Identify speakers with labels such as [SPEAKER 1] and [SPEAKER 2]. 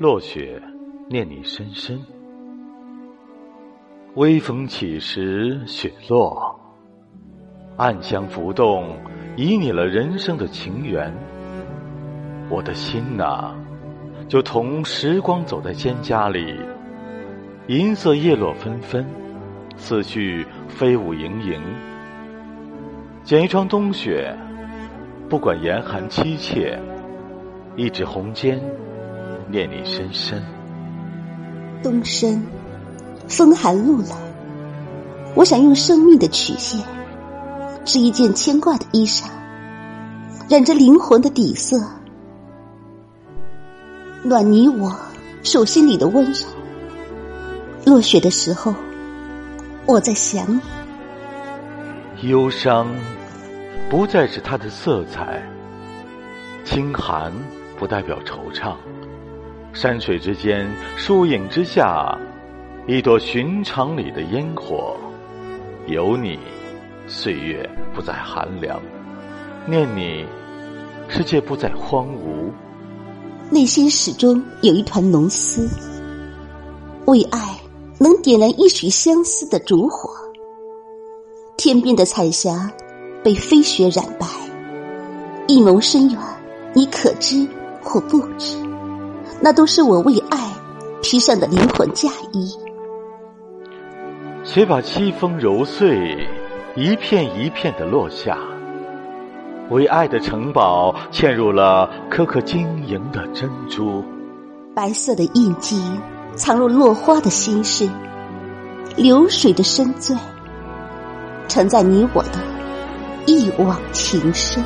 [SPEAKER 1] 落雪，念你深深。微风起时，雪落，暗香浮动，旖旎了人生的情缘。我的心呐，就同时光走在蒹葭里，银色叶落纷纷，思绪飞舞盈盈。剪一窗冬雪，不管严寒凄切，一指红笺，念你深深。
[SPEAKER 2] 冬深，风寒露冷，我想用生命的曲线，织一件牵挂的衣裳，染着灵魂的底色。暖你我手心里的温柔。落雪的时候，我在想
[SPEAKER 1] 你。忧伤不再是它的色彩，清寒不代表惆怅。山水之间，树影之下，一朵寻常里的烟火。有你，岁月不再寒凉；念你，世界不再荒芜。
[SPEAKER 2] 内心始终有一团浓丝，为爱能点燃一曲相思的烛火。天边的彩霞被飞雪染白，一眸深远，你可知或不知？那都是我为爱披上的灵魂嫁衣。
[SPEAKER 1] 谁把凄风揉碎，一片一片的落下？为爱的城堡嵌入了颗颗晶莹的珍珠，
[SPEAKER 2] 白色的印记藏入落花的心事，流水的深醉，承载你我的一往情深。